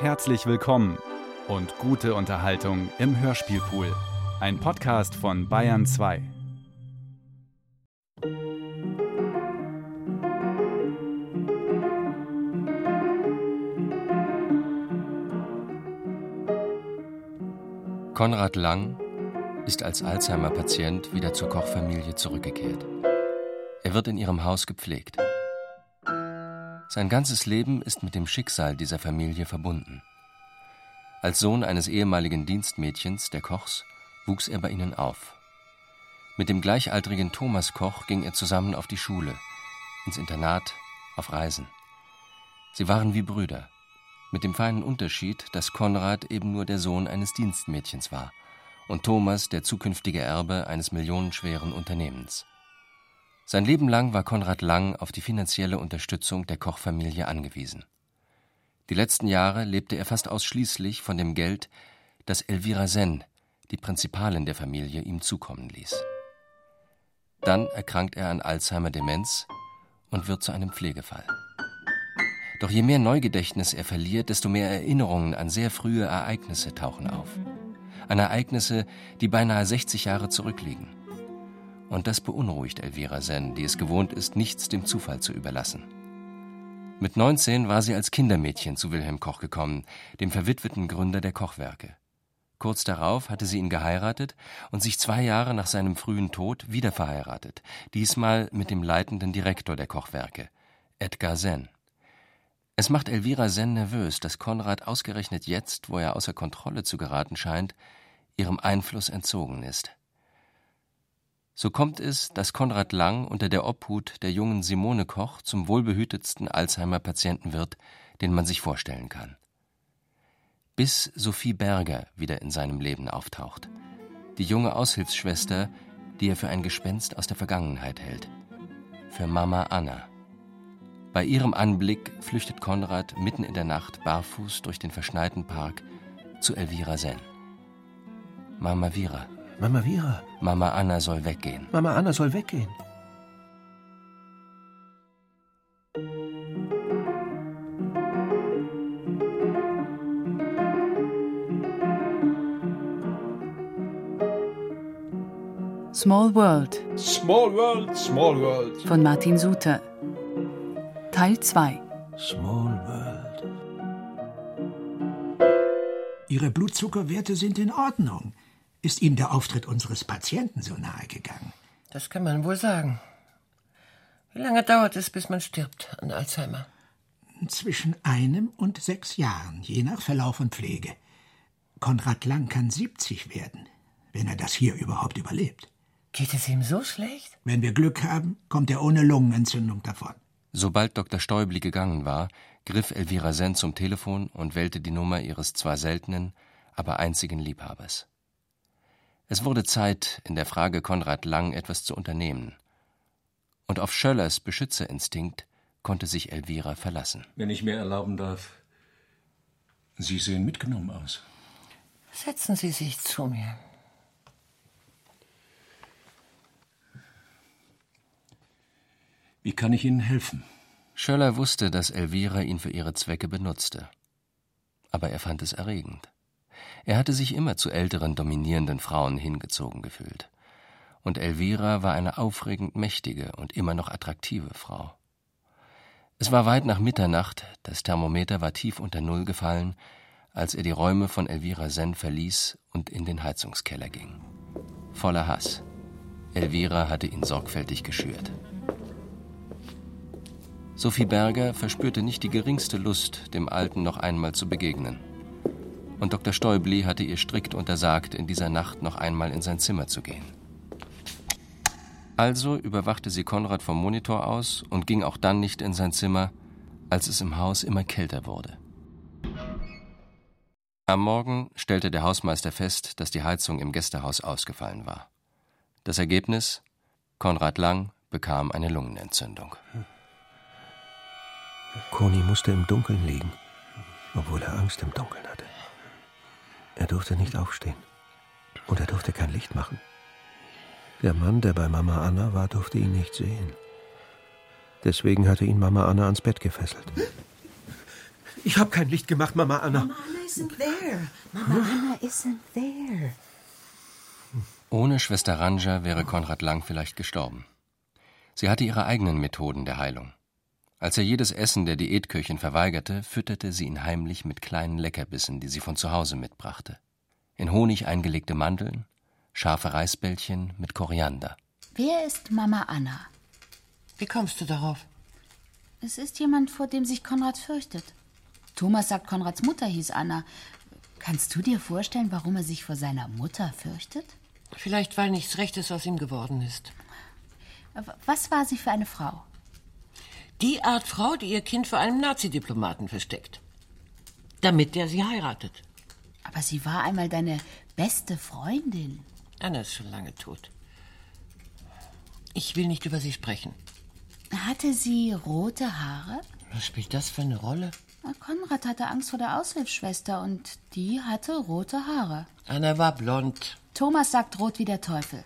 Herzlich willkommen und gute Unterhaltung im Hörspielpool. Ein Podcast von Bayern 2. Konrad Lang ist als Alzheimer-Patient wieder zur Kochfamilie zurückgekehrt. Er wird in ihrem Haus gepflegt. Sein ganzes Leben ist mit dem Schicksal dieser Familie verbunden. Als Sohn eines ehemaligen Dienstmädchens, der Kochs, wuchs er bei ihnen auf. Mit dem gleichaltrigen Thomas Koch ging er zusammen auf die Schule, ins Internat, auf Reisen. Sie waren wie Brüder, mit dem feinen Unterschied, dass Konrad eben nur der Sohn eines Dienstmädchens war und Thomas der zukünftige Erbe eines millionenschweren Unternehmens. Sein Leben lang war Konrad Lang auf die finanzielle Unterstützung der Kochfamilie angewiesen. Die letzten Jahre lebte er fast ausschließlich von dem Geld, das Elvira Senn, die Prinzipalin der Familie, ihm zukommen ließ. Dann erkrankt er an Alzheimer-Demenz und wird zu einem Pflegefall. Doch je mehr Neugedächtnis er verliert, desto mehr Erinnerungen an sehr frühe Ereignisse tauchen auf. An Ereignisse, die beinahe 60 Jahre zurückliegen. Und das beunruhigt Elvira Senn, die es gewohnt ist, nichts dem Zufall zu überlassen. Mit 19 war sie als Kindermädchen zu Wilhelm Koch gekommen, dem verwitweten Gründer der Kochwerke. Kurz darauf hatte sie ihn geheiratet und sich zwei Jahre nach seinem frühen Tod wieder verheiratet, diesmal mit dem leitenden Direktor der Kochwerke, Edgar Senn. Es macht Elvira Senn nervös, dass Konrad ausgerechnet jetzt, wo er außer Kontrolle zu geraten scheint, ihrem Einfluss entzogen ist. So kommt es, dass Konrad Lang unter der Obhut der jungen Simone Koch zum wohlbehütetsten Alzheimer-Patienten wird, den man sich vorstellen kann. Bis Sophie Berger wieder in seinem Leben auftaucht. Die junge Aushilfsschwester, die er für ein Gespenst aus der Vergangenheit hält. Für Mama Anna. Bei ihrem Anblick flüchtet Konrad mitten in der Nacht barfuß durch den verschneiten Park zu Elvira Senn. Mama Vira, Mama Vira. Mama Anna soll weggehen. Mama Anna soll weggehen. Small World Small World, Small World. von Martin Suter. Teil 2. Small World. Ihre Blutzuckerwerte sind in Ordnung. Ist Ihnen der Auftritt unseres Patienten so nahe gegangen? Das kann man wohl sagen. Wie lange dauert es, bis man stirbt an Alzheimer? Zwischen einem und sechs Jahren, je nach Verlauf und Pflege. Konrad Lang kann 70 werden, wenn er das hier überhaupt überlebt. Geht es ihm so schlecht? Wenn wir Glück haben, kommt er ohne Lungenentzündung davon. Sobald Dr. Stäubli gegangen war, griff Elvira Senn zum Telefon und wählte die Nummer ihres zwar seltenen, aber einzigen Liebhabers. Es wurde Zeit, in der Frage Konrad Lang etwas zu unternehmen. Und auf Schöllers Beschützerinstinkt konnte sich Elvira verlassen. Wenn ich mir erlauben darf, Sie sehen mitgenommen aus. Setzen Sie sich zu mir. Wie kann ich Ihnen helfen? Schöller wusste, dass Elvira ihn für ihre Zwecke benutzte. Aber er fand es erregend. Er hatte sich immer zu älteren, dominierenden Frauen hingezogen gefühlt. Und Elvira war eine aufregend mächtige und immer noch attraktive Frau. Es war weit nach Mitternacht, das Thermometer war tief unter Null gefallen, als er die Räume von Elvira Senn verließ und in den Heizungskeller ging. Voller Hass. Elvira hatte ihn sorgfältig geschürt. Sophie Berger verspürte nicht die geringste Lust, dem Alten noch einmal zu begegnen. Und Dr. Stäubli hatte ihr strikt untersagt, in dieser Nacht noch einmal in sein Zimmer zu gehen. Also überwachte sie Konrad vom Monitor aus und ging auch dann nicht in sein Zimmer, als es im Haus immer kälter wurde. Am Morgen stellte der Hausmeister fest, dass die Heizung im Gästehaus ausgefallen war. Das Ergebnis? Konrad Lang bekam eine Lungenentzündung. Koni musste im Dunkeln liegen, obwohl er Angst im Dunkeln hatte. Er durfte nicht aufstehen. Und er durfte kein Licht machen. Der Mann, der bei Mama Anna war, durfte ihn nicht sehen. Deswegen hatte ihn Mama Anna ans Bett gefesselt. Ich habe kein Licht gemacht, Mama Anna. Mama Anna isn't there. Mama Anna isn't there. Ohne Schwester Ranja wäre Konrad Lang vielleicht gestorben. Sie hatte ihre eigenen Methoden der Heilung. Als er jedes Essen der Diätköchin verweigerte, fütterte sie ihn heimlich mit kleinen Leckerbissen, die sie von zu Hause mitbrachte. In Honig eingelegte Mandeln, scharfe Reisbällchen mit Koriander. Wer ist Mama Anna? Wie kommst du darauf? Es ist jemand, vor dem sich Konrad fürchtet. Thomas sagt, Konrads Mutter hieß Anna. Kannst du dir vorstellen, warum er sich vor seiner Mutter fürchtet? Vielleicht, weil nichts Rechtes aus ihm geworden ist. Was war sie für eine Frau? Die Art Frau, die ihr Kind vor einem Nazidiplomaten versteckt. Damit der sie heiratet. Aber sie war einmal deine beste Freundin. Anna ist schon lange tot. Ich will nicht über sie sprechen. Hatte sie rote Haare? Was spielt das für eine Rolle? Konrad hatte Angst vor der Aushilfsschwester und die hatte rote Haare. Anna war blond. Thomas sagt rot wie der Teufel.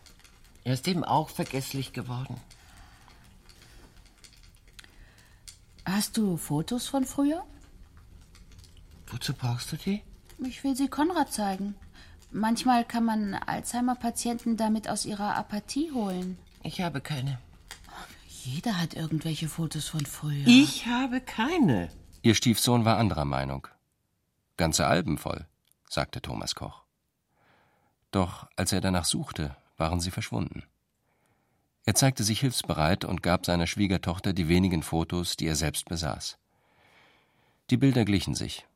Er ist eben auch vergesslich geworden. Hast du Fotos von früher? Wozu brauchst du die? Ich will sie Konrad zeigen. Manchmal kann man Alzheimer-Patienten damit aus ihrer Apathie holen. Ich habe keine. Jeder hat irgendwelche Fotos von früher. Ich habe keine. Ihr Stiefsohn war anderer Meinung. Ganze Alben voll, sagte Thomas Koch. Doch als er danach suchte, waren sie verschwunden. Er zeigte sich hilfsbereit und gab seiner Schwiegertochter die wenigen Fotos, die er selbst besaß. Die Bilder glichen sich.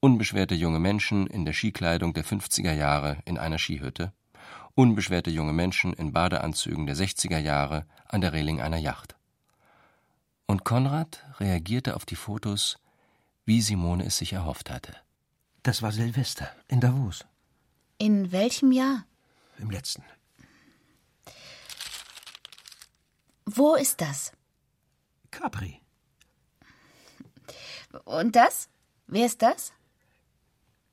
Unbeschwerte junge Menschen in der Skikleidung der 50er Jahre in einer Skihütte, unbeschwerte junge Menschen in Badeanzügen der 60er Jahre an der Reling einer Yacht. Und Konrad reagierte auf die Fotos, wie Simone es sich erhofft hatte. Das war Silvester in Davos. In welchem Jahr? Im letzten. Wo ist das? Capri. Und das? Wer ist das?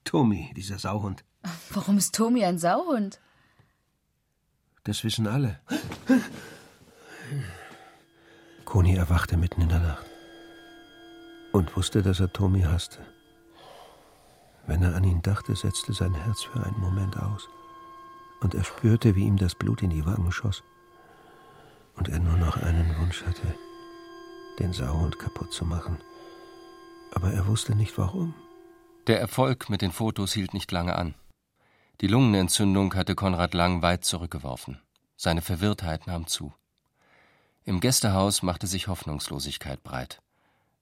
Tommy, dieser Sauhund. Warum ist Tommy ein Sauhund? Das wissen alle. Koni erwachte mitten in der Nacht und wusste, dass er Tommy hasste. Wenn er an ihn dachte, setzte sein Herz für einen Moment aus, und er spürte, wie ihm das Blut in die Wangen schoss, und er nur noch einen Wunsch hatte, den Sauhund kaputt zu machen. Aber er wusste nicht warum. Der Erfolg mit den Fotos hielt nicht lange an. Die Lungenentzündung hatte Konrad Lang weit zurückgeworfen. Seine Verwirrtheit nahm zu. Im Gästehaus machte sich Hoffnungslosigkeit breit.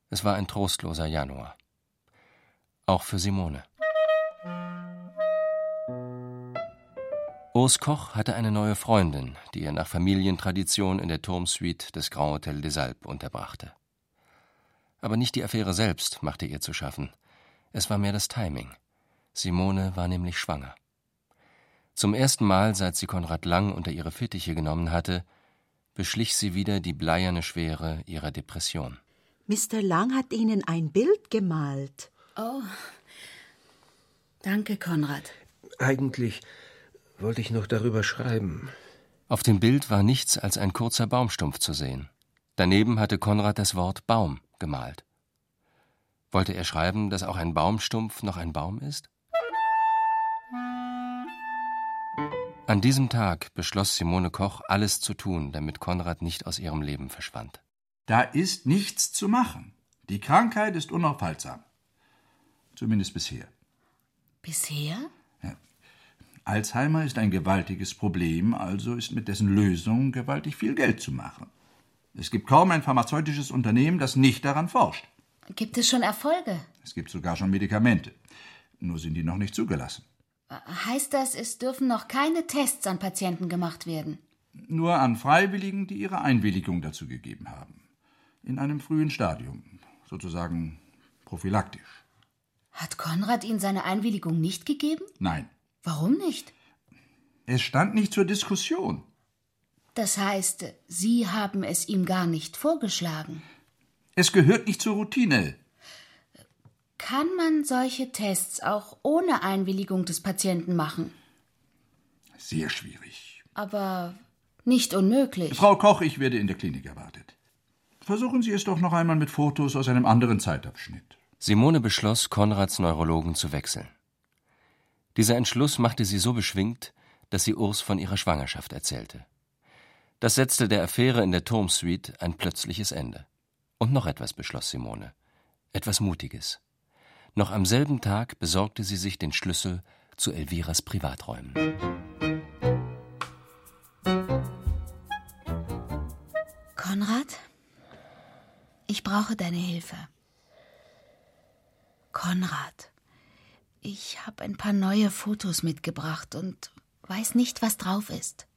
Es war ein trostloser Januar. Auch für Simone. Urs Koch hatte eine neue Freundin, die er nach Familientradition in der Turmsuite des Grand Hotel des Alpes unterbrachte. Aber nicht die Affäre selbst machte ihr zu schaffen. Es war mehr das Timing. Simone war nämlich schwanger. Zum ersten Mal, seit sie Konrad Lang unter ihre Fittiche genommen hatte, beschlich sie wieder die bleierne Schwere ihrer Depression. Mr. Lang hat Ihnen ein Bild gemalt. Oh. Danke, Konrad. Eigentlich wollte ich noch darüber schreiben. Auf dem Bild war nichts als ein kurzer Baumstumpf zu sehen. Daneben hatte Konrad das Wort Baum gemalt. Wollte er schreiben, dass auch ein Baumstumpf noch ein Baum ist? An diesem Tag beschloss Simone Koch, alles zu tun, damit Konrad nicht aus ihrem Leben verschwand. Da ist nichts zu machen. Die Krankheit ist unaufhaltsam. Zumindest bisher. Bisher? Ja. Alzheimer ist ein gewaltiges Problem, also ist mit dessen Lösung gewaltig viel Geld zu machen. Es gibt kaum ein pharmazeutisches Unternehmen, das nicht daran forscht. Gibt es schon Erfolge? Es gibt sogar schon Medikamente. Nur sind die noch nicht zugelassen. Heißt das, es dürfen noch keine Tests an Patienten gemacht werden? Nur an Freiwilligen, die ihre Einwilligung dazu gegeben haben. In einem frühen Stadium, sozusagen prophylaktisch. Hat Konrad Ihnen seine Einwilligung nicht gegeben? Nein. Warum nicht? Es stand nicht zur Diskussion. Das heißt, Sie haben es ihm gar nicht vorgeschlagen. Es gehört nicht zur Routine. Kann man solche Tests auch ohne Einwilligung des Patienten machen? Sehr schwierig. Aber nicht unmöglich. Frau Koch, ich werde in der Klinik erwartet. Versuchen Sie es doch noch einmal mit Fotos aus einem anderen Zeitabschnitt. Simone beschloss, Konrads Neurologen zu wechseln. Dieser Entschluss machte sie so beschwingt, dass sie Urs von ihrer Schwangerschaft erzählte. Das setzte der Affäre in der Turmsuite ein plötzliches Ende. Und noch etwas beschloss Simone. Etwas Mutiges. Noch am selben Tag besorgte sie sich den Schlüssel zu Elviras Privaträumen. Konrad, ich brauche deine Hilfe. Konrad, ich habe ein paar neue Fotos mitgebracht und weiß nicht, was drauf ist.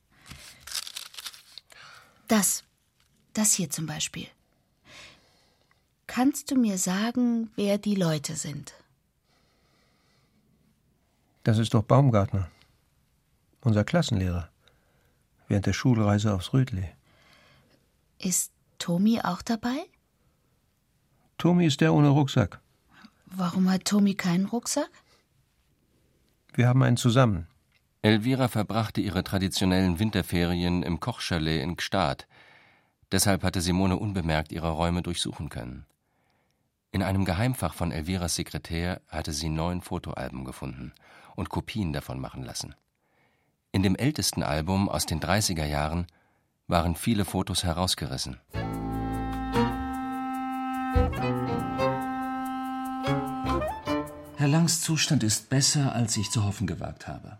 Das, das hier zum Beispiel. Kannst du mir sagen, wer die Leute sind? Das ist doch Baumgartner. Unser Klassenlehrer. Während der Schulreise aufs Rödli. Ist Tomi auch dabei? Tomi ist der ohne Rucksack. Warum hat Tomi keinen Rucksack? Wir haben einen zusammen. Elvira verbrachte ihre traditionellen Winterferien im Kochchalet in Gstaad. Deshalb hatte Simone unbemerkt ihre Räume durchsuchen können. In einem Geheimfach von Elviras Sekretär hatte sie neun Fotoalben gefunden und Kopien davon machen lassen. In dem ältesten Album aus den 30er Jahren waren viele Fotos herausgerissen. Herr Langs Zustand ist besser, als ich zu hoffen gewagt habe.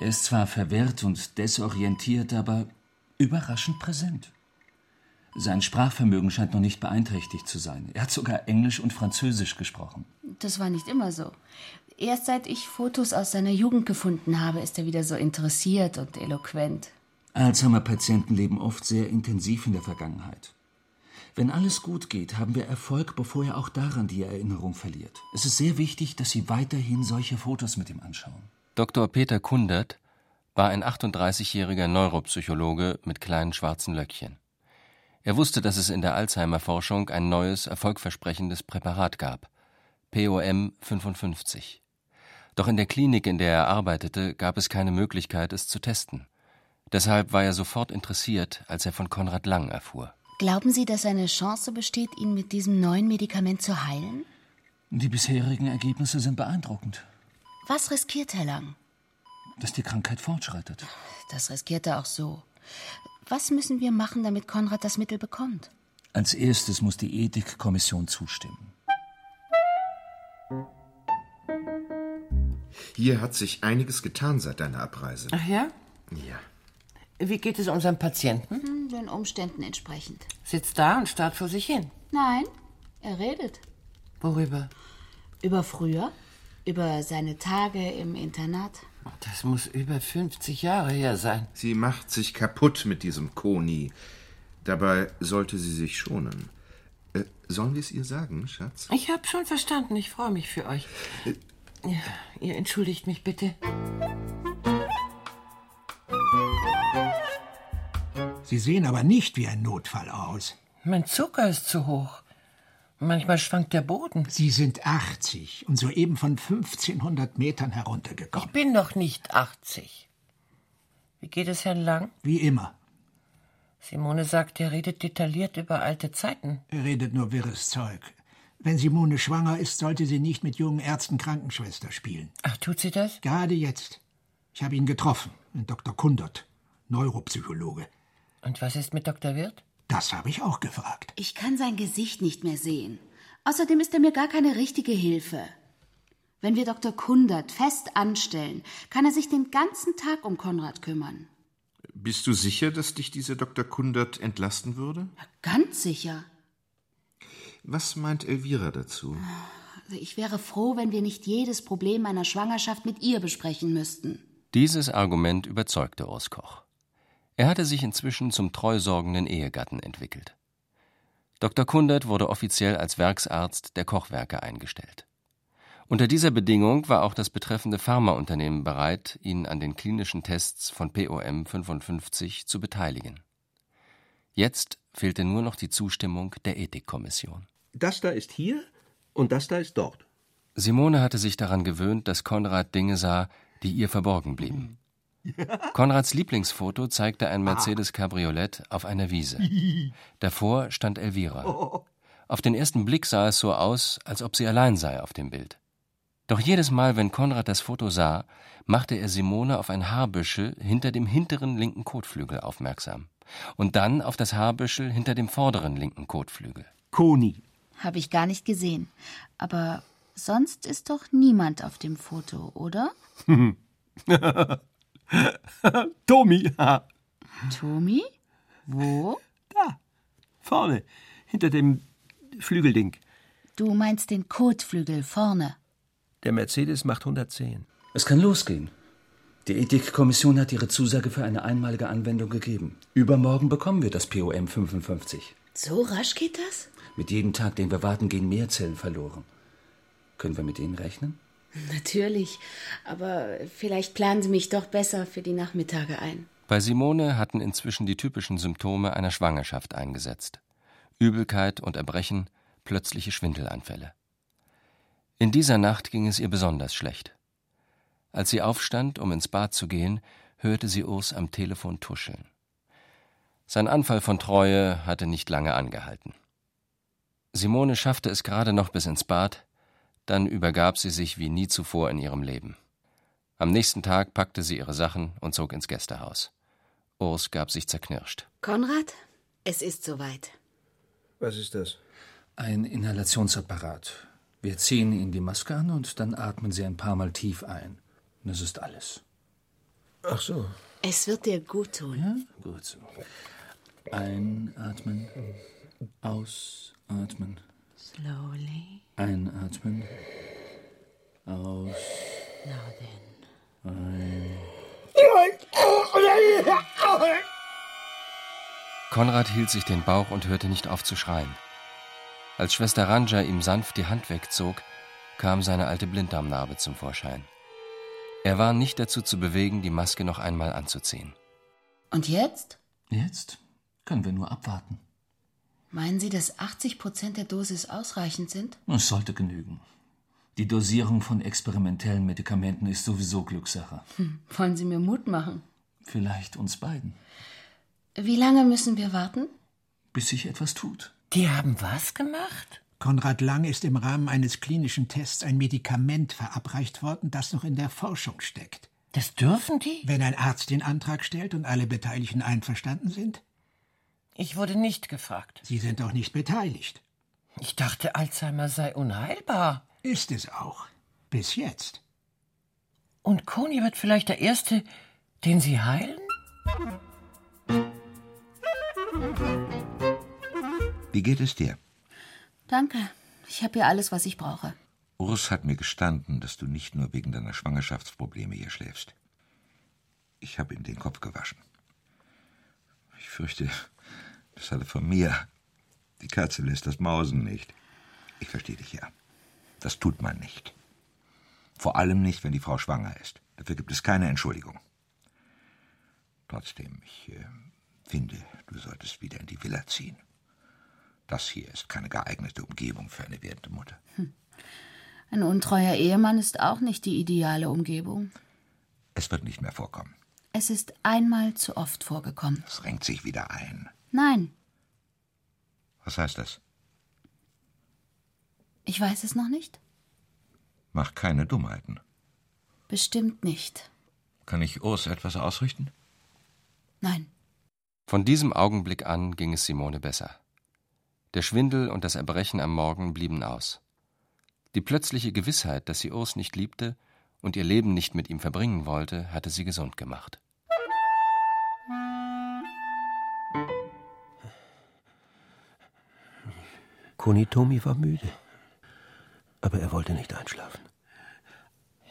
Er ist zwar verwirrt und desorientiert, aber überraschend präsent. Sein Sprachvermögen scheint noch nicht beeinträchtigt zu sein. Er hat sogar Englisch und Französisch gesprochen. Das war nicht immer so. Erst seit ich Fotos aus seiner Jugend gefunden habe, ist er wieder so interessiert und eloquent. Alzheimer-Patienten leben oft sehr intensiv in der Vergangenheit. Wenn alles gut geht, haben wir Erfolg, bevor er auch daran die Erinnerung verliert. Es ist sehr wichtig, dass Sie weiterhin solche Fotos mit ihm anschauen. Dr. Peter Kundert war ein 38-jähriger Neuropsychologe mit kleinen schwarzen Löckchen. Er wusste, dass es in der Alzheimer-Forschung ein neues, erfolgversprechendes Präparat gab, POM 55. Doch in der Klinik, in der er arbeitete, gab es keine Möglichkeit, es zu testen. Deshalb war er sofort interessiert, als er von Konrad Lang erfuhr. Glauben Sie, dass eine Chance besteht, ihn mit diesem neuen Medikament zu heilen? Die bisherigen Ergebnisse sind beeindruckend. Was riskiert Herr Lang? Dass die Krankheit fortschreitet. Das riskiert er auch so. Was müssen wir machen, damit Konrad das Mittel bekommt? Als erstes muss die Ethikkommission zustimmen. Hier hat sich einiges getan seit deiner Abreise. Ach ja? Ja. Wie geht es unserem Patienten? Den Umständen entsprechend. Sitzt da und starrt vor sich hin. Nein, er redet. Worüber? Über früher, über seine Tage im Internat. Das muss über 50 Jahre her sein. Sie macht sich kaputt mit diesem Koni. Dabei sollte sie sich schonen. Äh, sollen wir es ihr sagen, Schatz? Ich habe schon verstanden. Ich freue mich für euch. Ja, ihr entschuldigt mich bitte. Sie sehen aber nicht wie ein Notfall aus. Mein Zucker ist zu hoch. Manchmal schwankt der Boden. Sie sind 80 und soeben von 1500 Metern Ich heruntergekommen. bin doch nicht 80. Wie geht es Herrn Lang? Wie immer. Simone sagt, er redet detailliert über alte Zeiten. Er redet nur wirres Zeug. Wenn Simone schwanger ist, sollte sie nicht mit jungen Ärzten Krankenschwester spielen. Ach, tut sie das? Gerade jetzt. Ich habe ihn getroffen, den Dr. Kundert, Neuropsychologe. Und was ist mit Dr. Wirth? Das habe ich auch gefragt. Ich kann sein Gesicht nicht mehr sehen. Außerdem ist er mir gar keine richtige Hilfe. Wenn wir Dr. Kundert fest anstellen, kann er sich den ganzen Tag um Konrad kümmern. Bist du sicher, dass dich dieser Dr. Kundert entlasten würde? Ganz sicher. Was meint Elvira dazu? Also ich wäre froh, wenn wir nicht jedes Problem meiner Schwangerschaft mit ihr besprechen müssten. Dieses Argument überzeugte Urs Koch. Er hatte sich inzwischen zum treusorgenden Ehegatten entwickelt. Dr. Kundert wurde offiziell als Werksarzt der Kochwerke eingestellt. Unter dieser Bedingung war auch das betreffende Pharmaunternehmen bereit, ihn an den klinischen Tests von POM 55 zu beteiligen. Jetzt fehlte nur noch die Zustimmung der Ethikkommission. Das da ist hier und das da ist dort. Simone hatte sich daran gewöhnt, dass Konrad Dinge sah, die ihr verborgen blieben. Konrads Lieblingsfoto zeigte ein Mercedes Cabriolet auf einer Wiese. Davor stand Elvira. Auf den ersten Blick sah es so aus, als ob sie allein sei auf dem Bild. Doch jedes Mal, wenn Konrad das Foto sah, machte er Simone auf ein Haarbüschel hinter dem hinteren linken Kotflügel aufmerksam und dann auf das Haarbüschel hinter dem vorderen linken Kotflügel. Koni. Habe ich gar nicht gesehen. Aber sonst ist doch niemand auf dem Foto, oder? Tommy. Tomi? Wo? Da, vorne, hinter dem Flügelding. Du meinst den Kotflügel vorne. Der Mercedes macht 110. Es kann losgehen. Die Ethikkommission hat ihre Zusage für eine einmalige Anwendung gegeben. Übermorgen bekommen wir das POM 55. So rasch geht das? Mit jedem Tag, den wir warten, gehen mehr Zellen verloren. Können wir mit ihnen rechnen? Natürlich. Aber vielleicht planen Sie mich doch besser für die Nachmittage ein. Bei Simone hatten inzwischen die typischen Symptome einer Schwangerschaft eingesetzt. Übelkeit und Erbrechen, plötzliche Schwindelanfälle. In dieser Nacht ging es ihr besonders schlecht. Als sie aufstand, um ins Bad zu gehen, hörte sie Urs am Telefon tuscheln. Sein Anfall von Treue hatte nicht lange angehalten. Simone schaffte es gerade noch bis ins Bad, dann übergab sie sich wie nie zuvor in ihrem Leben. Am nächsten Tag packte sie ihre Sachen und zog ins Gästehaus. Urs gab sich zerknirscht. Konrad, es ist soweit. Was ist das? Ein Inhalationsapparat. Wir ziehen Ihnen die Maske an und dann atmen Sie ein paar Mal tief ein. Das ist alles. Ach so. Es wird dir gut tun. Ja, gut so. Einatmen, ausatmen, Slowly. einatmen, aus, Now then. ein. Konrad hielt sich den Bauch und hörte nicht auf zu schreien. Als Schwester Ranja ihm sanft die Hand wegzog, kam seine alte Blinddarmnarbe zum Vorschein. Er war nicht dazu zu bewegen, die Maske noch einmal anzuziehen. Und jetzt? Jetzt können wir nur abwarten. Meinen Sie, dass 80 Prozent der Dosis ausreichend sind? Es sollte genügen. Die Dosierung von experimentellen Medikamenten ist sowieso Glückssache. Hm, wollen Sie mir Mut machen? Vielleicht uns beiden. Wie lange müssen wir warten? Bis sich etwas tut. Die haben was gemacht? Konrad Lang ist im Rahmen eines klinischen Tests ein Medikament verabreicht worden, das noch in der Forschung steckt. Das dürfen die? Wenn ein Arzt den Antrag stellt und alle Beteiligten einverstanden sind? Ich wurde nicht gefragt. Sie sind doch nicht beteiligt. Ich dachte, Alzheimer sei unheilbar. Ist es auch. Bis jetzt. Und Koni wird vielleicht der Erste, den Sie heilen? Wie geht es dir? Danke. Ich habe hier alles, was ich brauche. Urs hat mir gestanden, dass du nicht nur wegen deiner Schwangerschaftsprobleme hier schläfst. Ich habe ihm den Kopf gewaschen. Ich fürchte, das hatte von mir. Die Katze lässt das Mausen nicht. Ich verstehe dich ja. Das tut man nicht. Vor allem nicht, wenn die Frau schwanger ist. Dafür gibt es keine Entschuldigung. Trotzdem, ich äh, finde, du solltest wieder in die Villa ziehen. Das hier ist keine geeignete Umgebung für eine werdende Mutter. Ein untreuer Ehemann ist auch nicht die ideale Umgebung. Es wird nicht mehr vorkommen. Es ist einmal zu oft vorgekommen. Es renkt sich wieder ein. Nein, Was heißt das? ich weiß es noch nicht. Mach keine Dummheiten. Bestimmt nicht. Kann ich Urs etwas ausrichten? Nein. Von diesem Augenblick an ging es Simone besser. Der Schwindel und das Erbrechen am Morgen blieben aus. Die plötzliche Gewissheit, dass sie Urs nicht liebte und ihr Leben nicht mit ihm verbringen wollte, hatte sie gesund gemacht. Konitomi war müde. Aber er wollte nicht einschlafen.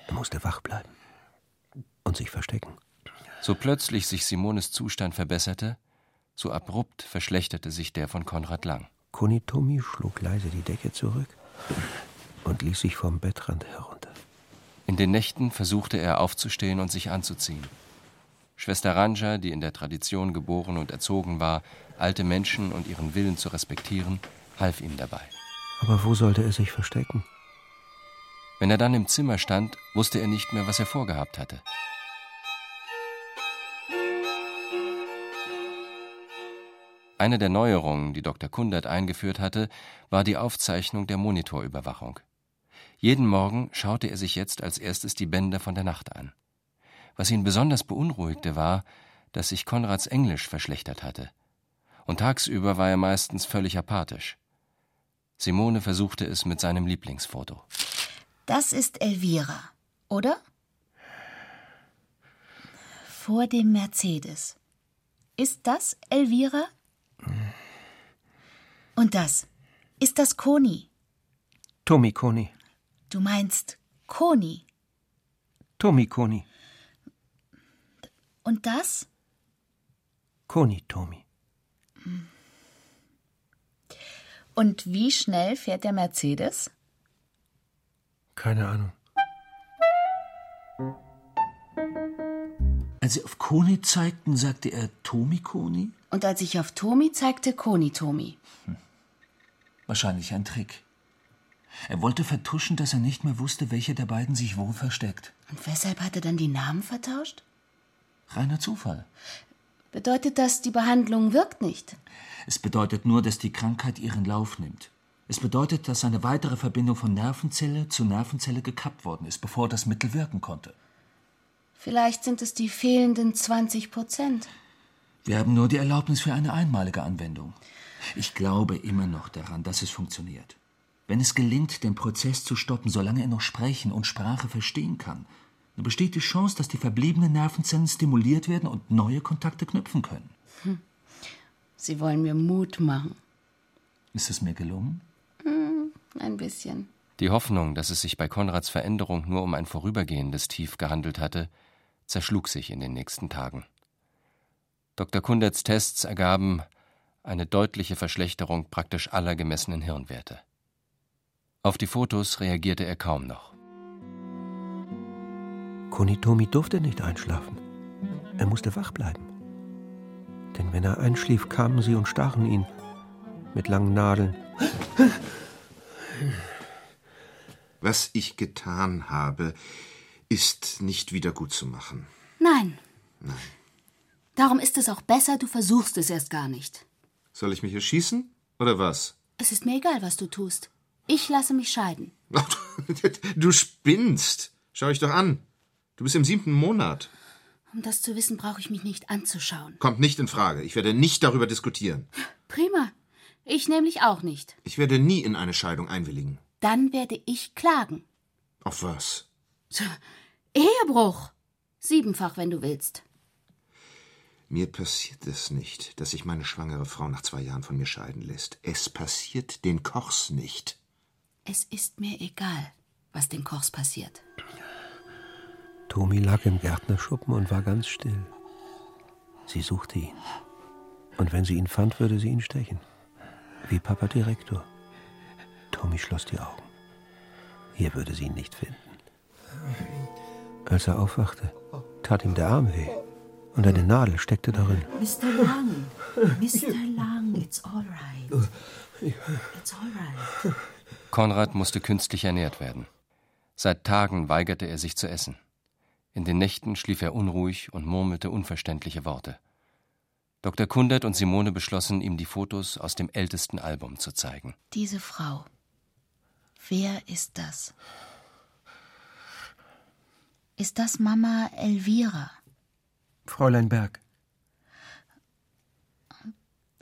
Er musste wach bleiben und sich verstecken. So plötzlich sich Simones Zustand verbesserte, so abrupt verschlechterte sich der von Konrad Lang. Konitomi schlug leise die Decke zurück und ließ sich vom Bettrand herunter. In den Nächten versuchte er aufzustehen und sich anzuziehen. Schwester Ranja, die in der Tradition geboren und erzogen war, alte Menschen und ihren Willen zu respektieren, half ihm dabei. Aber wo sollte er sich verstecken? Wenn er dann im Zimmer stand, wusste er nicht mehr, was er vorgehabt hatte. Eine der Neuerungen, die Dr. Kundert eingeführt hatte, war die Aufzeichnung der Monitorüberwachung. Jeden Morgen schaute er sich jetzt als erstes die Bänder von der Nacht an. Was ihn besonders beunruhigte, war, dass sich Konrads Englisch verschlechtert hatte. Und tagsüber war er meistens völlig apathisch. Simone versuchte es mit seinem Lieblingsfoto. Das ist Elvira, oder? Vor dem Mercedes. Ist das Elvira? Und das? Ist das Koni? Tommy Koni. Du meinst Koni. Tommy Koni. Und das? Koni Tommy. Und wie schnell fährt der Mercedes? Keine Ahnung. Als Sie auf Koni zeigten, sagte er Tomi Koni? Und als ich auf Tomi zeigte, Koni Tomi. Wahrscheinlich ein Trick. Er wollte vertuschen, dass er nicht mehr wusste, welche der beiden sich wo versteckt. Und weshalb hat er dann die Namen vertauscht? Reiner Zufall. Bedeutet das, die Behandlung wirkt nicht? Es bedeutet nur, dass die Krankheit ihren Lauf nimmt. Es bedeutet, dass eine weitere Verbindung von Nervenzelle zu Nervenzelle gekappt worden ist, bevor das Mittel wirken konnte. Vielleicht sind es die fehlenden 20 Prozent. Wir haben nur die Erlaubnis für eine einmalige Anwendung. Ich glaube immer noch daran, dass es funktioniert. Wenn es gelingt, den Prozess zu stoppen, solange er noch sprechen und Sprache verstehen kann, besteht die Chance, dass die verbliebenen Nervenzellen stimuliert werden und neue Kontakte knüpfen können. Hm. Sie wollen mir Mut machen. Ist es mir gelungen? Hm, ein bisschen. Die Hoffnung, dass es sich bei Konrads Veränderung nur um ein vorübergehendes Tief gehandelt hatte, zerschlug sich in den nächsten Tagen. Dr. Kunderts Tests ergaben eine deutliche Verschlechterung praktisch aller gemessenen Hirnwerte. Auf die Fotos reagierte er kaum noch. Konitomi durfte nicht einschlafen. Er musste wach bleiben. Denn wenn er einschlief, kamen sie und stachen ihn mit langen Nadeln. Was ich getan habe, ist nicht wieder gut zu machen. Nein. Nein. Darum ist es auch besser, du versuchst es erst gar nicht. Soll ich mich erschießen? Oder was? Es ist mir egal, was du tust. Ich lasse mich scheiden. Du spinnst. Schau ich doch an. Du bist im siebten Monat. Um das zu wissen, brauche ich mich nicht anzuschauen. Kommt nicht in Frage. Ich werde nicht darüber diskutieren. Prima. Ich nämlich auch nicht. Ich werde nie in eine Scheidung einwilligen. Dann werde ich klagen. Auf was? Ehebruch. Siebenfach, wenn du willst. Mir passiert es nicht, dass sich meine schwangere Frau nach zwei Jahren von mir scheiden lässt. Es passiert den Kochs nicht. Es ist mir egal, was den Kochs passiert. Tomi lag im Gärtnerschuppen und war ganz still. Sie suchte ihn. Und wenn sie ihn fand, würde sie ihn stechen. Wie Papa Direktor. Tommy schloss die Augen. Hier würde sie ihn nicht finden. Als er aufwachte, tat ihm der Arm weh. Und eine Nadel steckte darin. Mr. Lang, Mr. Lang, it's all right. It's all right. Konrad musste künstlich ernährt werden. Seit Tagen weigerte er sich zu essen. In den Nächten schlief er unruhig und murmelte unverständliche Worte. Dr. Kundert und Simone beschlossen, ihm die Fotos aus dem ältesten Album zu zeigen. Diese Frau. Wer ist das? Ist das Mama Elvira? Fräulein Berg.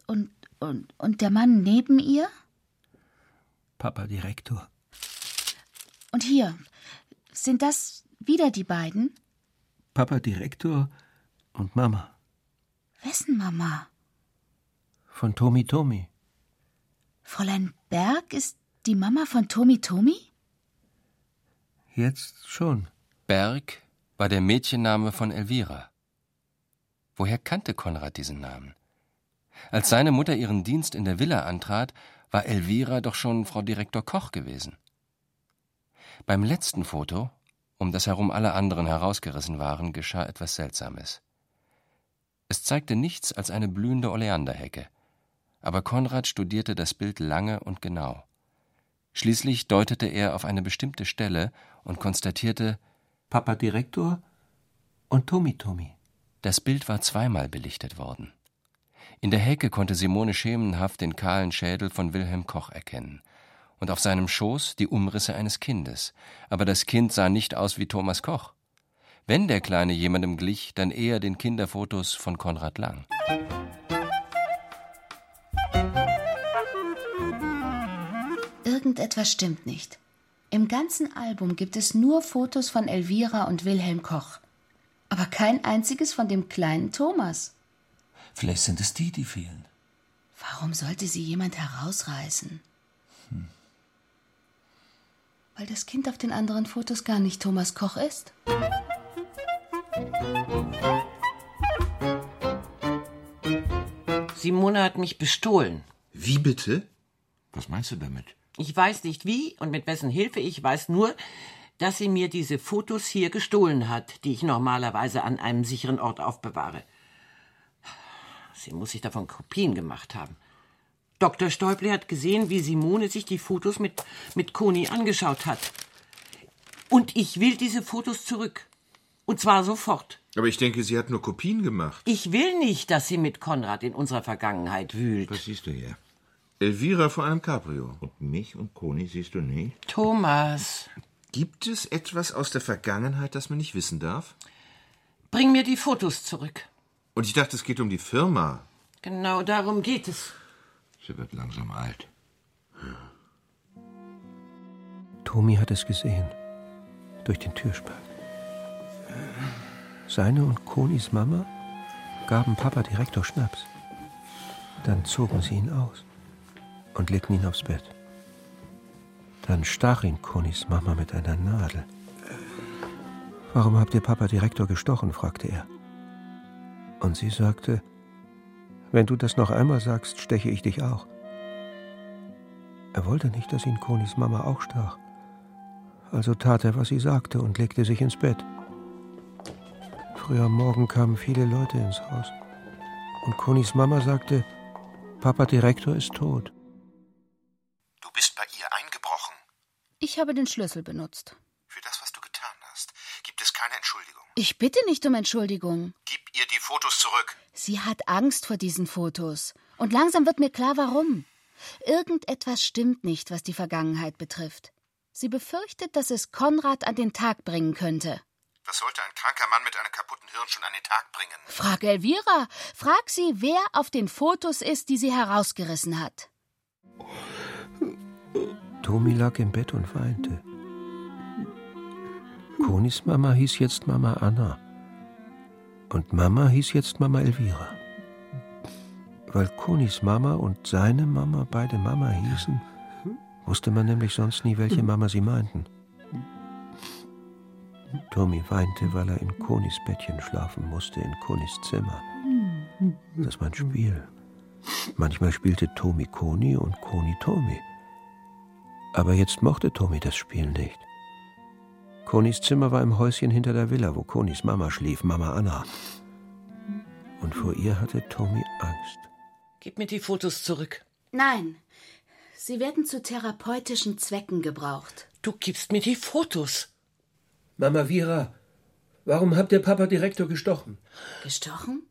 Und, und, und der Mann neben ihr? Papa Direktor. Und hier, sind das wieder die beiden? Papa Direktor und Mama. Wessen Mama? Von Tomi Tomi. Fräulein Berg ist die Mama von Tomi Tomi? Jetzt schon. Berg war der Mädchenname von Elvira. Woher kannte Konrad diesen Namen? Als seine Mutter ihren Dienst in der Villa antrat, war Elvira doch schon Frau Direktor Koch gewesen. Beim letzten Foto, um das herum alle anderen herausgerissen waren, geschah etwas Seltsames. Es zeigte nichts als eine blühende Oleanderhecke, aber Konrad studierte das Bild lange und genau. Schließlich deutete er auf eine bestimmte Stelle und konstatierte Papa Direktor und Tomi Tomi. Das Bild war zweimal belichtet worden. In der Hecke konnte Simone schemenhaft den kahlen Schädel von Wilhelm Koch erkennen und auf seinem Schoß die Umrisse eines Kindes. Aber das Kind sah nicht aus wie Thomas Koch. Wenn der Kleine jemandem glich, dann eher den Kinderfotos von Konrad Lang. Irgendetwas stimmt nicht. Im ganzen Album gibt es nur Fotos von Elvira und Wilhelm Koch. Aber kein einziges von dem kleinen Thomas. Vielleicht sind es die, die fehlen. Warum sollte sie jemand herausreißen? Hm. Weil das Kind auf den anderen Fotos gar nicht Thomas Koch ist. Simone hat mich bestohlen. Wie bitte? Was meinst du damit? Ich weiß nicht wie und mit wessen Hilfe, ich weiß nur, dass sie mir diese Fotos hier gestohlen hat, die ich normalerweise an einem sicheren Ort aufbewahre. Sie muss sich davon Kopien gemacht haben. Dr. Stäuble hat gesehen, wie Simone sich die Fotos mit, mit Koni angeschaut hat. Und ich will diese Fotos zurück. Und zwar sofort. Aber ich denke, sie hat nur Kopien gemacht. Ich will nicht, dass sie mit Konrad in unserer Vergangenheit wühlt. Was siehst du hier? Elvira vor einem Cabrio. Und mich und Koni siehst du nicht? Thomas. Gibt es etwas aus der Vergangenheit, das man nicht wissen darf? Bring mir die Fotos zurück. Und ich dachte, es geht um die Firma. Genau darum geht es. Sie wird langsam alt. Tomi hat es gesehen. Durch den Türspalt. Seine und Konis Mama gaben Papa Direktor Schnaps. Dann zogen sie ihn aus und legten ihn aufs Bett. Dann stach ihn Konis Mama mit einer Nadel. Warum habt ihr Papa Direktor gestochen? fragte er. Und sie sagte, wenn du das noch einmal sagst, steche ich dich auch. Er wollte nicht, dass ihn Konis Mama auch stach. Also tat er, was sie sagte und legte sich ins Bett. Früh am Morgen kamen viele Leute ins Haus. Und Konis Mama sagte, Papa Direktor ist tot. Du bist bei ihr eingebrochen. Ich habe den Schlüssel benutzt. Für das, was du getan hast, gibt es keine Entschuldigung. Ich bitte nicht um Entschuldigung. Gib ihr die Fotos zurück. Sie hat Angst vor diesen Fotos. Und langsam wird mir klar, warum. Irgendetwas stimmt nicht, was die Vergangenheit betrifft. Sie befürchtet, dass es Konrad an den Tag bringen könnte. Was sollte ein kranker Mann mit einem kaputten Hirn schon an den Tag bringen? Frag Elvira. Frag sie, wer auf den Fotos ist, die sie herausgerissen hat. Tomi lag im Bett und weinte. Konis Mama hieß jetzt Mama Anna. Und Mama hieß jetzt Mama Elvira. Weil Konis Mama und seine Mama beide Mama hießen, wusste man nämlich sonst nie, welche Mama sie meinten. Tommy weinte, weil er in Konis Bettchen schlafen musste, in Konis Zimmer. Das war ein Spiel. Manchmal spielte Tomi Koni und Koni Tomi. Aber jetzt mochte Tomi das Spiel nicht. Konis Zimmer war im Häuschen hinter der Villa, wo Konis Mama schlief, Mama Anna. Und vor ihr hatte Tomi Angst. Gib mir die Fotos zurück. Nein, sie werden zu therapeutischen Zwecken gebraucht. Du gibst mir die Fotos. Mama Vira, warum habt ihr Papa Direktor gestochen? Gestochen?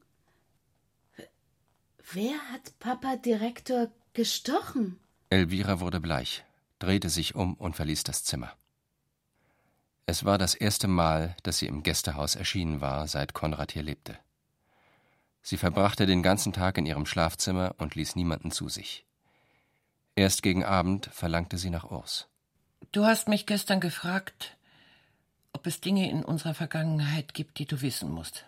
Wer hat Papa Direktor gestochen? Elvira wurde bleich, drehte sich um und verließ das Zimmer. Es war das erste Mal, dass sie im Gästehaus erschienen war, seit Konrad hier lebte. Sie verbrachte den ganzen Tag in ihrem Schlafzimmer und ließ niemanden zu sich. Erst gegen Abend verlangte sie nach Urs. Du hast mich gestern gefragt, ob es Dinge in unserer Vergangenheit gibt, die du wissen musst.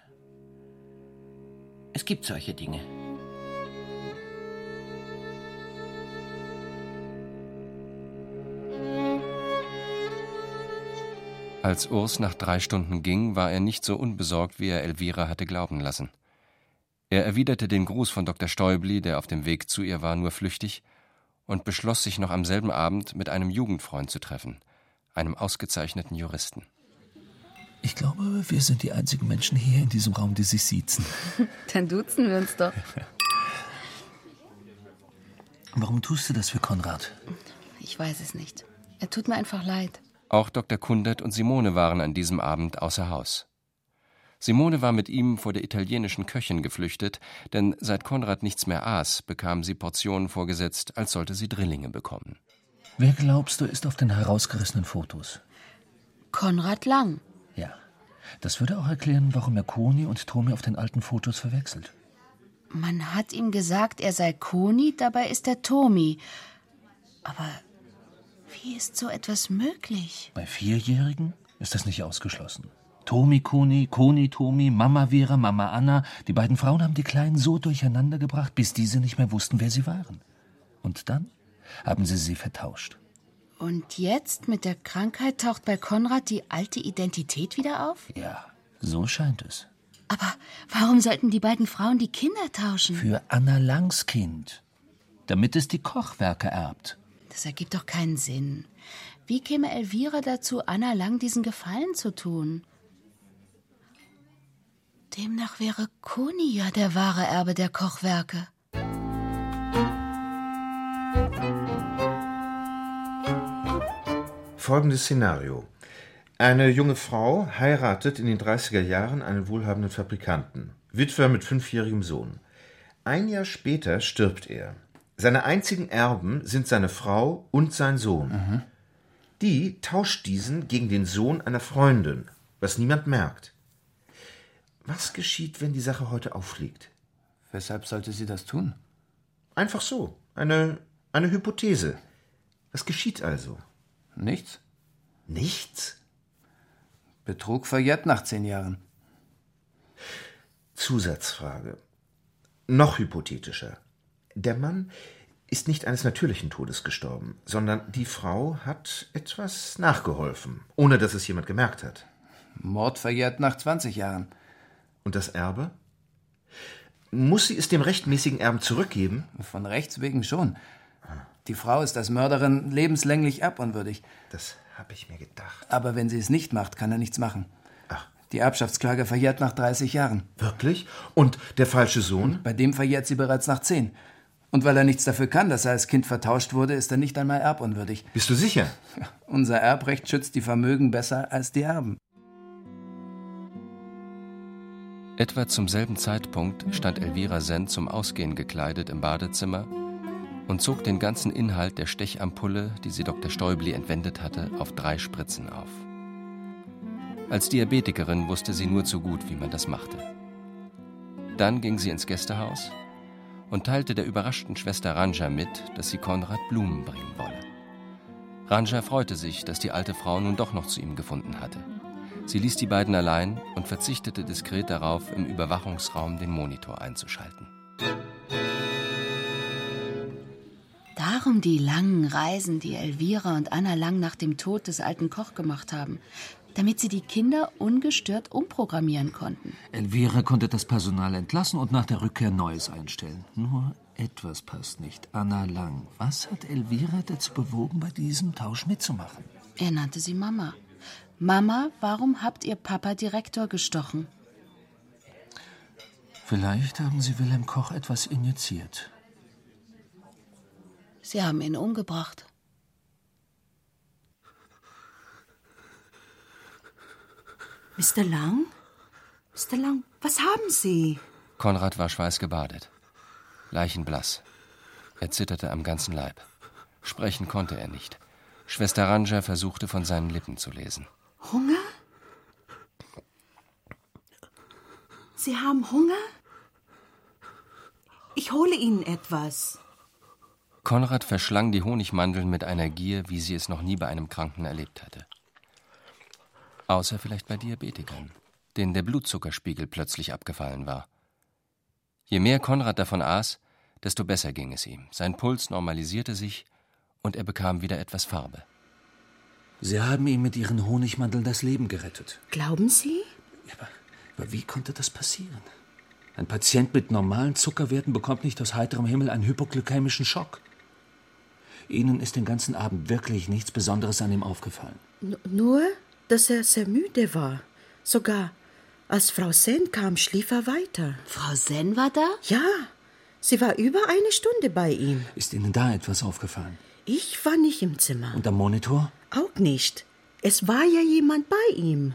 Es gibt solche Dinge. Als Urs nach drei Stunden ging, war er nicht so unbesorgt, wie er Elvira hatte glauben lassen. Er erwiderte den Gruß von Dr. Stäubli, der auf dem Weg zu ihr war, nur flüchtig und beschloss sich noch am selben Abend mit einem Jugendfreund zu treffen, einem ausgezeichneten Juristen. Ich glaube, wir sind die einzigen Menschen hier in diesem Raum, die sich siezen. Dann duzen wir uns doch. Warum tust du das für Konrad? Ich weiß es nicht. Er tut mir einfach leid. Auch Dr. Kundert und Simone waren an diesem Abend außer Haus. Simone war mit ihm vor der italienischen Köchin geflüchtet, denn seit Konrad nichts mehr aß, bekam sie Portionen vorgesetzt, als sollte sie Drillinge bekommen. Wer glaubst du ist auf den herausgerissenen Fotos? Konrad Lang. Ja. Das würde auch erklären, warum er Koni und Tomi auf den alten Fotos verwechselt. Man hat ihm gesagt, er sei Koni, dabei ist er Tomi. Aber wie ist so etwas möglich? Bei Vierjährigen ist das nicht ausgeschlossen. Tomi Koni, Koni Tomi, Mama Vera, Mama Anna. Die beiden Frauen haben die Kleinen so durcheinander gebracht, bis diese nicht mehr wussten, wer sie waren. Und dann haben sie sie vertauscht. Und jetzt mit der Krankheit taucht bei Konrad die alte Identität wieder auf? Ja, so scheint es. Aber warum sollten die beiden Frauen die Kinder tauschen? Für Anna Langs Kind. Damit es die Kochwerke erbt. Das ergibt doch keinen Sinn. Wie käme Elvira dazu, Anna Lang diesen Gefallen zu tun? Demnach wäre Koni ja der wahre Erbe der Kochwerke. Folgendes Szenario. Eine junge Frau heiratet in den 30er Jahren einen wohlhabenden Fabrikanten, Witwer mit fünfjährigem Sohn. Ein Jahr später stirbt er. Seine einzigen Erben sind seine Frau und sein Sohn. Die tauscht diesen gegen den Sohn einer Freundin, was niemand merkt. Was geschieht, wenn die Sache heute auffliegt? Weshalb sollte sie das tun? Einfach so. Eine, eine Hypothese. Was geschieht also? Nichts. Nichts? Betrug verjährt nach zehn Jahren. Zusatzfrage. Noch hypothetischer. Der Mann ist nicht eines natürlichen Todes gestorben, sondern die Frau hat etwas nachgeholfen, ohne dass es jemand gemerkt hat. Mord verjährt nach 20 Jahren. Und das Erbe? Muss sie es dem rechtmäßigen Erben zurückgeben? Von Rechts wegen schon. Die Frau ist als Mörderin lebenslänglich erbunwürdig. Das habe ich mir gedacht. Aber wenn sie es nicht macht, kann er nichts machen. Die Erbschaftsklage verjährt nach 30 Jahren. Wirklich? Und der falsche Sohn? Bei dem verjährt sie bereits nach 10. Und weil er nichts dafür kann, dass er als Kind vertauscht wurde, ist er nicht einmal erbunwürdig. Bist du sicher? Unser Erbrecht schützt die Vermögen besser als die Erben. Etwa zum selben Zeitpunkt stand Elvira Senn zum Ausgehen gekleidet im Badezimmer und zog den ganzen Inhalt der Stechampulle, die sie Dr. Stäubli entwendet hatte, auf drei Spritzen auf. Als Diabetikerin wusste sie nur zu gut, wie man das machte. Dann ging sie ins Gästehaus und teilte der überraschten Schwester Ranja mit, dass sie Konrad Blumen bringen wolle. Ranja freute sich, dass die alte Frau nun doch noch zu ihm gefunden hatte. Sie ließ die beiden allein und verzichtete diskret darauf, im Überwachungsraum den Monitor einzuschalten. Darum die langen Reisen, die Elvira und Anna Lang nach dem Tod des alten Koch gemacht haben. Damit sie die Kinder ungestört umprogrammieren konnten. Elvira konnte das Personal entlassen und nach der Rückkehr Neues einstellen. Nur etwas passt nicht. Anna Lang. Was hat Elvira dazu bewogen, bei diesem Tausch mitzumachen? Er nannte sie Mama. Mama, warum habt ihr Papa Direktor gestochen? Vielleicht haben Sie Wilhelm Koch etwas injiziert. Sie haben ihn umgebracht. Mr. Lang? Mr. Lang, was haben Sie? Konrad war schweißgebadet, leichenblass. Er zitterte am ganzen Leib. Sprechen konnte er nicht. Schwester Ranja versuchte von seinen Lippen zu lesen. Hunger? Sie haben Hunger? Ich hole Ihnen etwas. Konrad verschlang die Honigmandeln mit einer Gier, wie sie es noch nie bei einem Kranken erlebt hatte. Außer vielleicht bei Diabetikern, denen der Blutzuckerspiegel plötzlich abgefallen war. Je mehr Konrad davon aß, desto besser ging es ihm. Sein Puls normalisierte sich und er bekam wieder etwas Farbe. Sie haben ihm mit Ihren Honigmandeln das Leben gerettet. Glauben Sie? Aber, aber wie konnte das passieren? Ein Patient mit normalen Zuckerwerten bekommt nicht aus heiterem Himmel einen hypoglykämischen Schock. Ihnen ist den ganzen Abend wirklich nichts Besonderes an ihm aufgefallen. N nur, dass er sehr müde war. Sogar als Frau Sen kam, schlief er weiter. Frau Sen war da? Ja, sie war über eine Stunde bei ihm. Ist Ihnen da etwas aufgefallen? Ich war nicht im Zimmer. Und am Monitor? Auch nicht. Es war ja jemand bei ihm.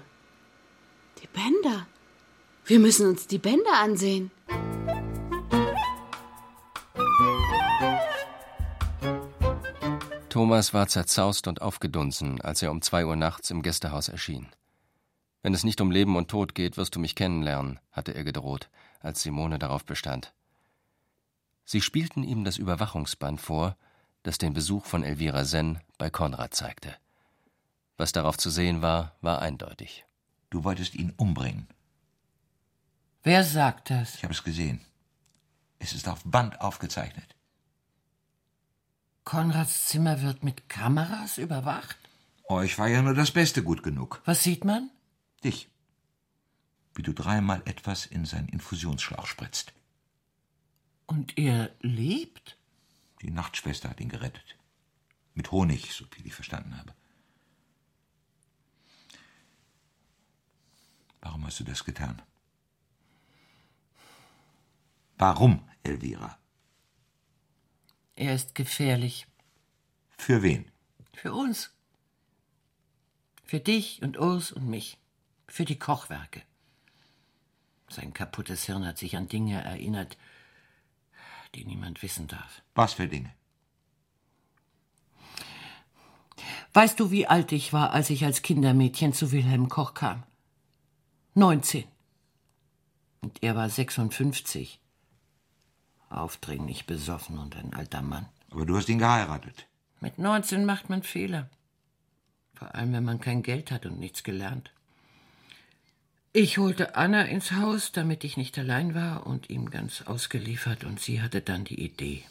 Die Bänder. Wir müssen uns die Bänder ansehen. Thomas war zerzaust und aufgedunsen, als er um zwei Uhr nachts im Gästehaus erschien. Wenn es nicht um Leben und Tod geht, wirst du mich kennenlernen, hatte er gedroht, als Simone darauf bestand. Sie spielten ihm das Überwachungsband vor, das den Besuch von Elvira Senn bei Konrad zeigte. Was darauf zu sehen war, war eindeutig. Du wolltest ihn umbringen. Wer sagt das? Ich habe es gesehen. Es ist auf Band aufgezeichnet. Konrads Zimmer wird mit Kameras überwacht? Euch war ja nur das Beste gut genug. Was sieht man? Dich. Wie du dreimal etwas in seinen Infusionsschlauch spritzt. Und er lebt? Die Nachtschwester hat ihn gerettet. Mit Honig, so viel ich verstanden habe. Warum hast du das getan? Warum, Elvira? Er ist gefährlich. Für wen? Für uns. Für dich und Urs und mich. Für die Kochwerke. Sein kaputtes Hirn hat sich an Dinge erinnert, die niemand wissen darf. Was für Dinge? Weißt du, wie alt ich war, als ich als Kindermädchen zu Wilhelm Koch kam? 19. Und er war 56. Aufdringlich besoffen und ein alter Mann. Aber du hast ihn geheiratet. Mit 19 macht man Fehler. Vor allem, wenn man kein Geld hat und nichts gelernt. Ich holte Anna ins Haus, damit ich nicht allein war und ihm ganz ausgeliefert, und sie hatte dann die Idee.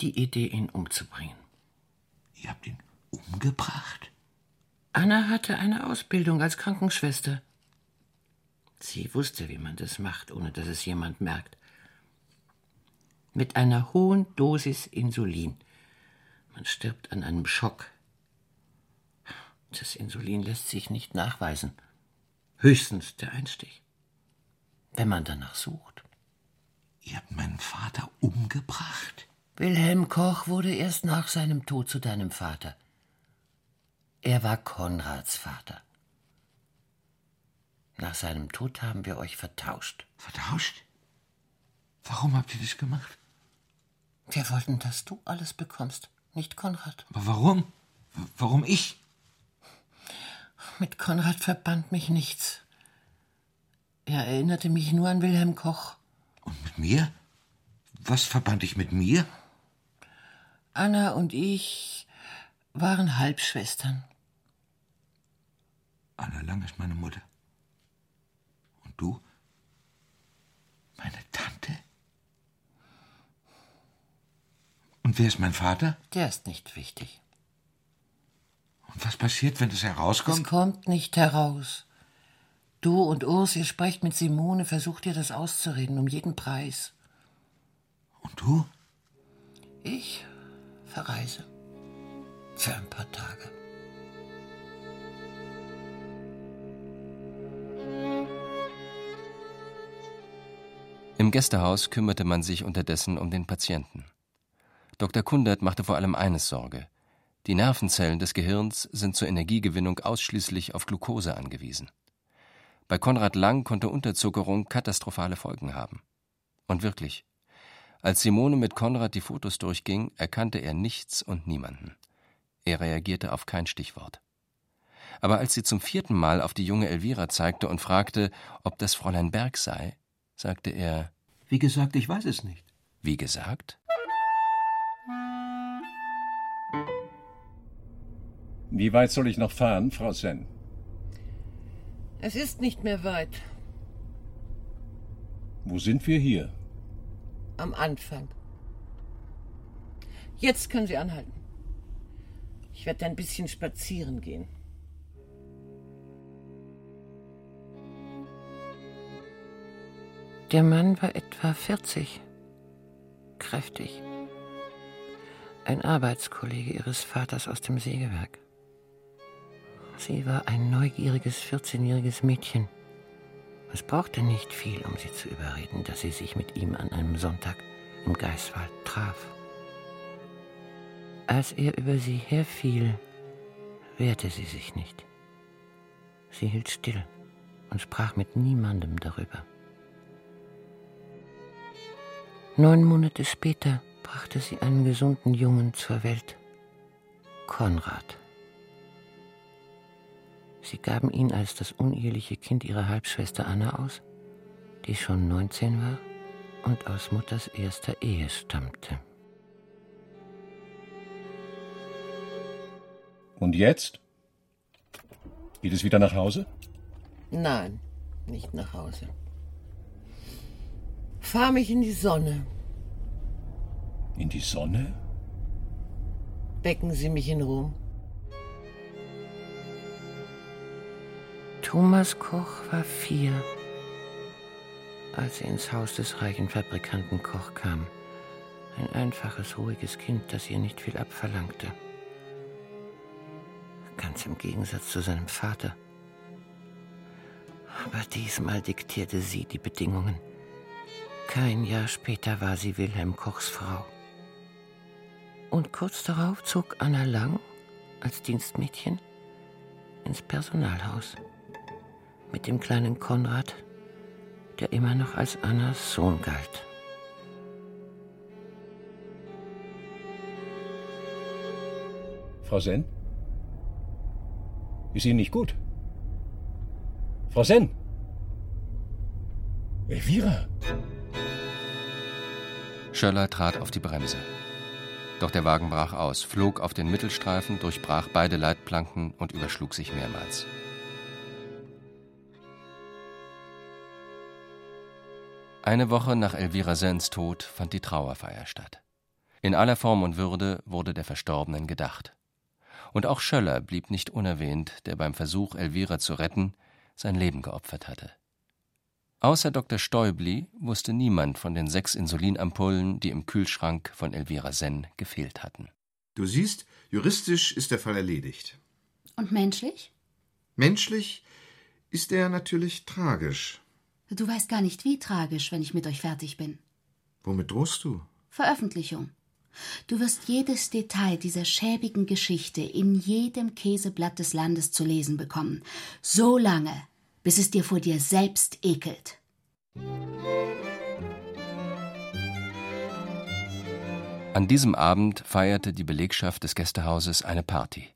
Die Idee, ihn umzubringen. Ihr habt ihn umgebracht? Anna hatte eine Ausbildung als Krankenschwester. Sie wusste, wie man das macht, ohne dass es jemand merkt. Mit einer hohen Dosis Insulin. Man stirbt an einem Schock. Das Insulin lässt sich nicht nachweisen. Höchstens der Einstich. Wenn man danach sucht. Ihr habt meinen Vater umgebracht? Wilhelm Koch wurde erst nach seinem Tod zu deinem Vater. Er war Konrads Vater. Nach seinem Tod haben wir euch vertauscht. Vertauscht? Warum habt ihr das gemacht? Wir wollten, dass du alles bekommst, nicht Konrad. Aber warum? Warum ich? Mit Konrad verband mich nichts. Er erinnerte mich nur an Wilhelm Koch. Und mit mir? Was verband ich mit mir? Anna und ich waren Halbschwestern. Anna Lang ist meine Mutter. Und du? Meine Tante? Und wer ist mein Vater? Der ist nicht wichtig. Und was passiert, wenn es herauskommt? Es kommt nicht heraus. Du und Urs, ihr sprecht mit Simone, versucht ihr das auszureden, um jeden Preis. Und du? Ich verreise. Für ein paar Tage. Im Gästehaus kümmerte man sich unterdessen um den Patienten. Dr. Kundert machte vor allem eines Sorge. Die Nervenzellen des Gehirns sind zur Energiegewinnung ausschließlich auf Glucose angewiesen. Bei Konrad Lang konnte Unterzuckerung katastrophale Folgen haben. Und wirklich, als Simone mit Konrad die Fotos durchging, erkannte er nichts und niemanden. Er reagierte auf kein Stichwort. Aber als sie zum vierten Mal auf die junge Elvira zeigte und fragte, ob das Fräulein Berg sei, sagte er Wie gesagt, ich weiß es nicht. Wie gesagt? Wie weit soll ich noch fahren, Frau Sen? Es ist nicht mehr weit. Wo sind wir hier? Am Anfang. Jetzt können Sie anhalten. Ich werde ein bisschen spazieren gehen. Der Mann war etwa 40, kräftig. Ein Arbeitskollege ihres Vaters aus dem Sägewerk. Sie war ein neugieriges 14-jähriges Mädchen. Es brauchte nicht viel, um sie zu überreden, dass sie sich mit ihm an einem Sonntag im Geißwald traf. Als er über sie herfiel, wehrte sie sich nicht. Sie hielt still und sprach mit niemandem darüber. Neun Monate später brachte sie einen gesunden Jungen zur Welt, Konrad. Sie gaben ihn als das uneheliche Kind ihrer Halbschwester Anna aus, die schon 19 war und aus Mutters erster Ehe stammte. Und jetzt? Geht es wieder nach Hause? Nein, nicht nach Hause. Fahr mich in die Sonne. In die Sonne? Wecken Sie mich in Ruhm. Thomas Koch war vier, als er ins Haus des reichen Fabrikanten Koch kam. Ein einfaches, ruhiges Kind, das ihr nicht viel abverlangte. Ganz im Gegensatz zu seinem Vater. Aber diesmal diktierte sie die Bedingungen. Kein Jahr später war sie Wilhelm Kochs Frau. Und kurz darauf zog Anna Lang als Dienstmädchen ins Personalhaus mit dem kleinen Konrad, der immer noch als Annas Sohn galt. Frau Senn? Ist Ihnen nicht gut? Frau Senn? Elvira? Schöller trat auf die Bremse. Doch der Wagen brach aus, flog auf den Mittelstreifen, durchbrach beide Leitplanken und überschlug sich mehrmals. Eine Woche nach Elvira Sens Tod fand die Trauerfeier statt. In aller Form und Würde wurde der Verstorbenen gedacht. Und auch Schöller blieb nicht unerwähnt, der beim Versuch, Elvira zu retten, sein Leben geopfert hatte. Außer Dr. Stäubli wusste niemand von den sechs Insulinampullen, die im Kühlschrank von Elvira Senn gefehlt hatten. Du siehst, juristisch ist der Fall erledigt. Und menschlich? Menschlich ist er natürlich tragisch. Du weißt gar nicht, wie tragisch, wenn ich mit euch fertig bin. Womit drohst du? Veröffentlichung. Du wirst jedes Detail dieser schäbigen Geschichte in jedem Käseblatt des Landes zu lesen bekommen. So lange, bis es dir vor dir selbst ekelt. An diesem Abend feierte die Belegschaft des Gästehauses eine Party.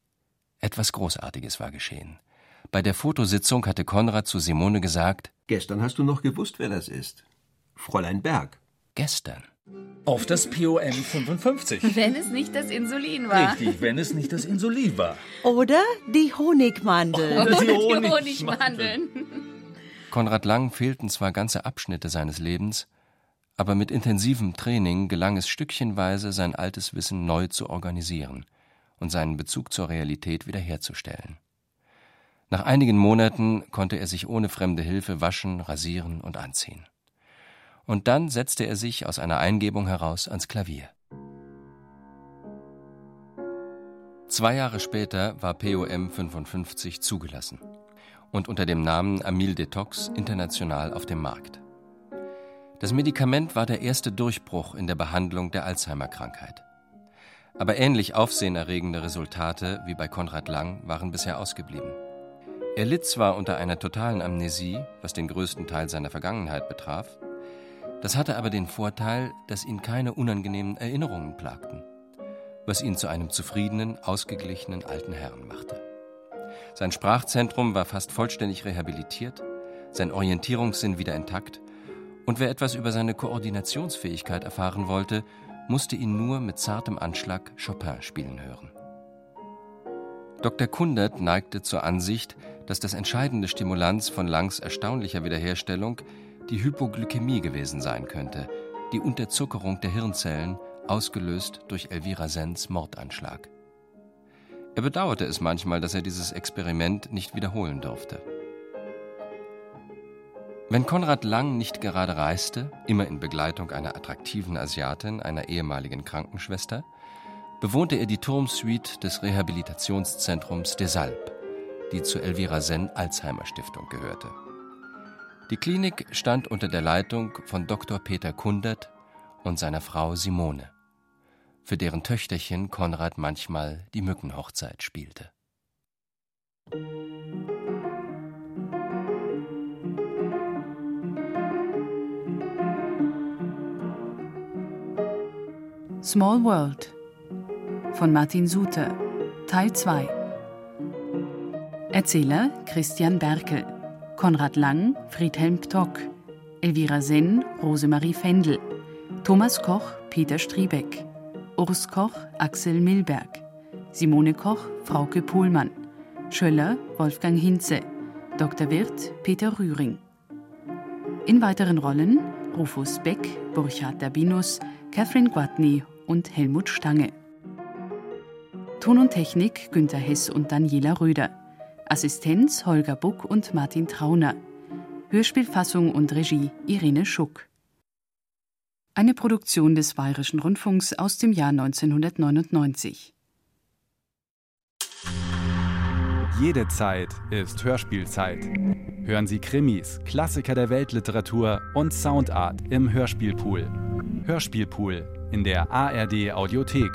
Etwas Großartiges war geschehen. Bei der Fotositzung hatte Konrad zu Simone gesagt: Gestern hast du noch gewusst, wer das ist. Fräulein Berg. Gestern. Auf das POM 55. Wenn es nicht das Insulin war. Richtig, wenn es nicht das Insulin war. Oder die Honigmandeln. Oder die Die Honigmandeln. Konrad Lang fehlten zwar ganze Abschnitte seines Lebens, aber mit intensivem Training gelang es stückchenweise, sein altes Wissen neu zu organisieren und seinen Bezug zur Realität wiederherzustellen. Nach einigen Monaten konnte er sich ohne fremde Hilfe waschen, rasieren und anziehen. Und dann setzte er sich aus einer Eingebung heraus ans Klavier. Zwei Jahre später war POM 55 zugelassen und unter dem Namen Amyl Detox international auf dem Markt. Das Medikament war der erste Durchbruch in der Behandlung der Alzheimer-Krankheit. Aber ähnlich aufsehenerregende Resultate wie bei Konrad Lang waren bisher ausgeblieben. Er litt zwar unter einer totalen Amnesie, was den größten Teil seiner Vergangenheit betraf, das hatte aber den Vorteil, dass ihn keine unangenehmen Erinnerungen plagten, was ihn zu einem zufriedenen, ausgeglichenen alten Herrn machte. Sein Sprachzentrum war fast vollständig rehabilitiert, sein Orientierungssinn wieder intakt, und wer etwas über seine Koordinationsfähigkeit erfahren wollte, musste ihn nur mit zartem Anschlag Chopin spielen hören. Dr. Kundert neigte zur Ansicht, dass das entscheidende Stimulanz von Langs erstaunlicher Wiederherstellung die Hypoglykämie gewesen sein könnte, die Unterzuckerung der Hirnzellen, ausgelöst durch Elvira Sens Mordanschlag. Er bedauerte es manchmal, dass er dieses Experiment nicht wiederholen durfte. Wenn Konrad Lang nicht gerade reiste, immer in Begleitung einer attraktiven Asiatin, einer ehemaligen Krankenschwester, bewohnte er die Turmsuite des Rehabilitationszentrums Desalb, die zur Elvira Senn Alzheimer Stiftung gehörte. Die Klinik stand unter der Leitung von Dr. Peter Kundert und seiner Frau Simone, für deren Töchterchen Konrad manchmal die Mückenhochzeit spielte. Small World von Martin Suter, Teil 2 Erzähler Christian Berkel, Konrad Lang, Friedhelm Ptock, Elvira Senn, Rosemarie Fendel, Thomas Koch, Peter Striebeck, Urs Koch, Axel Milberg, Simone Koch, Frauke Pohlmann, Schöller, Wolfgang Hinze, Dr. Wirth, Peter Rühring. In weiteren Rollen Rufus Beck, Burchard Dabinus, Catherine Guatney und Helmut Stange. Ton und Technik Günter Hess und Daniela Röder. Assistenz Holger Buck und Martin Trauner. Hörspielfassung und Regie Irene Schuck. Eine Produktion des Bayerischen Rundfunks aus dem Jahr 1999. Jede Zeit ist Hörspielzeit. Hören Sie Krimis, Klassiker der Weltliteratur und Soundart im Hörspielpool. Hörspielpool in der ARD Audiothek.